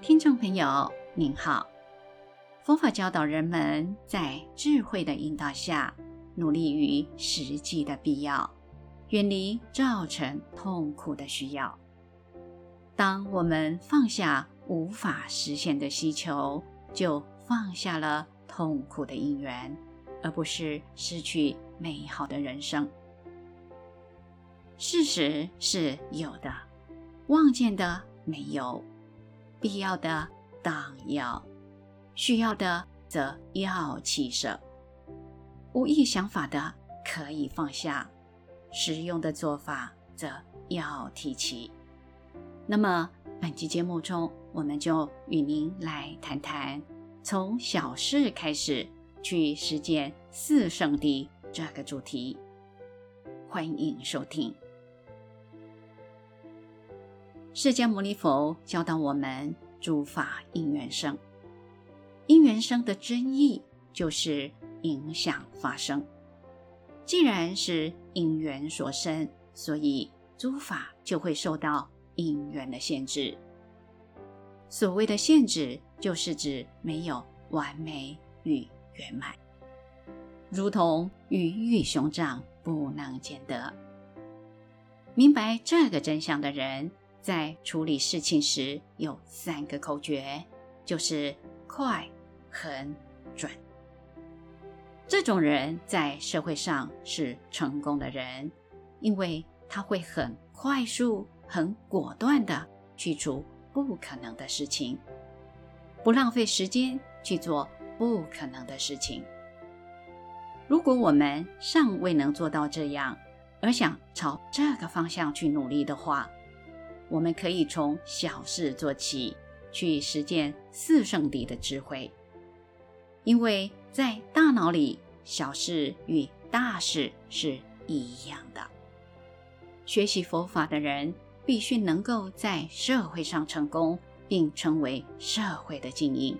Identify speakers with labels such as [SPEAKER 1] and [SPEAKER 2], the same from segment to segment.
[SPEAKER 1] 听众朋友您好，佛法教导人们在智慧的引导下，努力于实际的必要，远离造成痛苦的需要。当我们放下无法实现的希求，就放下了痛苦的因缘，而不是失去美好的人生。事实是有的，望见的没有，必要的当要，需要的则要弃舍。无意想法的可以放下，实用的做法则要提起。那么本期节目中，我们就与您来谈谈从小事开始去实践四圣谛这个主题。欢迎收听。释迦牟尼佛教导我们诸法因缘生，因缘生的真义就是影响发生。既然是因缘所生，所以诸法就会受到因缘的限制。所谓的限制，就是指没有完美与圆满，如同鱼与熊掌不能兼得。明白这个真相的人，在处理事情时，有三个口诀，就是快、狠、准。这种人在社会上是成功的人，因为他会很快速、很果断的去除不可能的事情，不浪费时间去做不可能的事情。如果我们尚未能做到这样，而想朝这个方向去努力的话，我们可以从小事做起，去实践四圣谛的智慧。因为在大脑里，小事与大事是一样的。学习佛法的人必须能够在社会上成功，并成为社会的精英。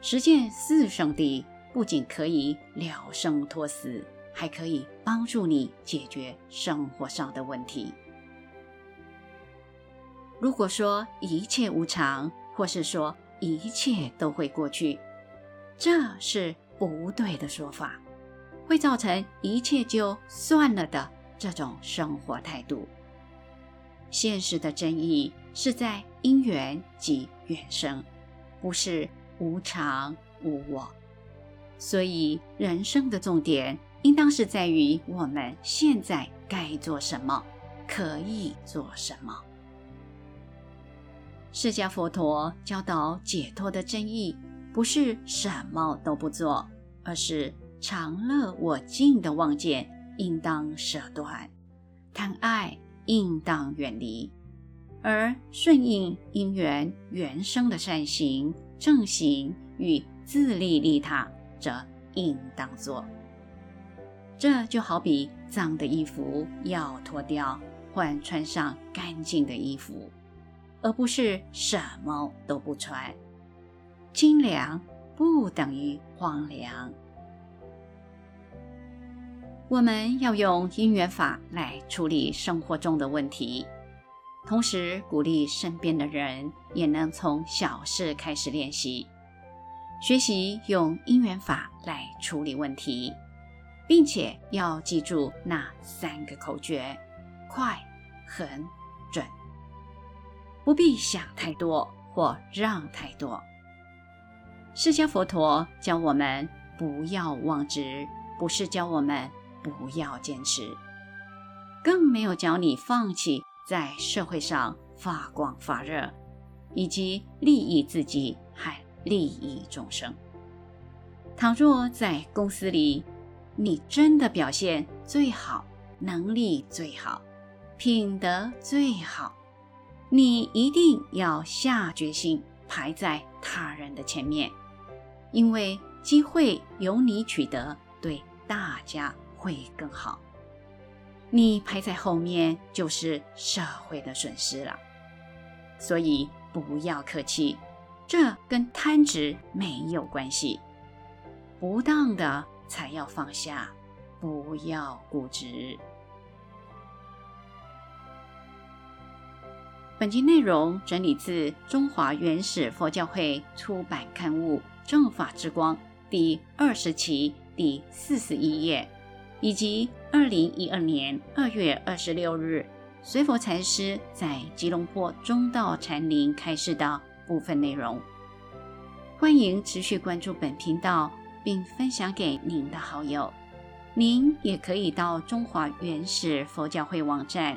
[SPEAKER 1] 实践四圣谛不仅可以了生脱死，还可以帮助你解决生活上的问题。如果说一切无常，或是说一切都会过去，这是不对的说法，会造成一切就算了的这种生活态度。现实的真义是在因缘及缘生，不是无常无我。所以人生的重点应当是在于我们现在该做什么，可以做什么。释迦佛陀教导解脱的真义，不是什么都不做，而是常乐我净的妄见应当舍断，贪爱应当远离，而顺应因缘缘生的善行、正行与自利利他，则应当做。这就好比脏的衣服要脱掉，换穿上干净的衣服。而不是什么都不穿，清凉不等于荒凉。我们要用因缘法来处理生活中的问题，同时鼓励身边的人也能从小事开始练习，学习用因缘法来处理问题，并且要记住那三个口诀：快、狠、不必想太多或让太多。释迦佛陀教我们不要妄执，不是教我们不要坚持，更没有教你放弃在社会上发光发热，以及利益自己还利益众生。倘若在公司里，你真的表现最好，能力最好，品德最好。你一定要下决心排在他人的前面，因为机会由你取得，对大家会更好。你排在后面就是社会的损失了。所以不要客气，这跟贪执没有关系。不当的才要放下，不要固执。本集内容整理自中华原始佛教会出版刊物《正法之光》第二十期第四十一页，以及二零一二年二月二十六日随佛禅师在吉隆坡中道禅林开示的部分内容。欢迎持续关注本频道，并分享给您的好友。您也可以到中华原始佛教会网站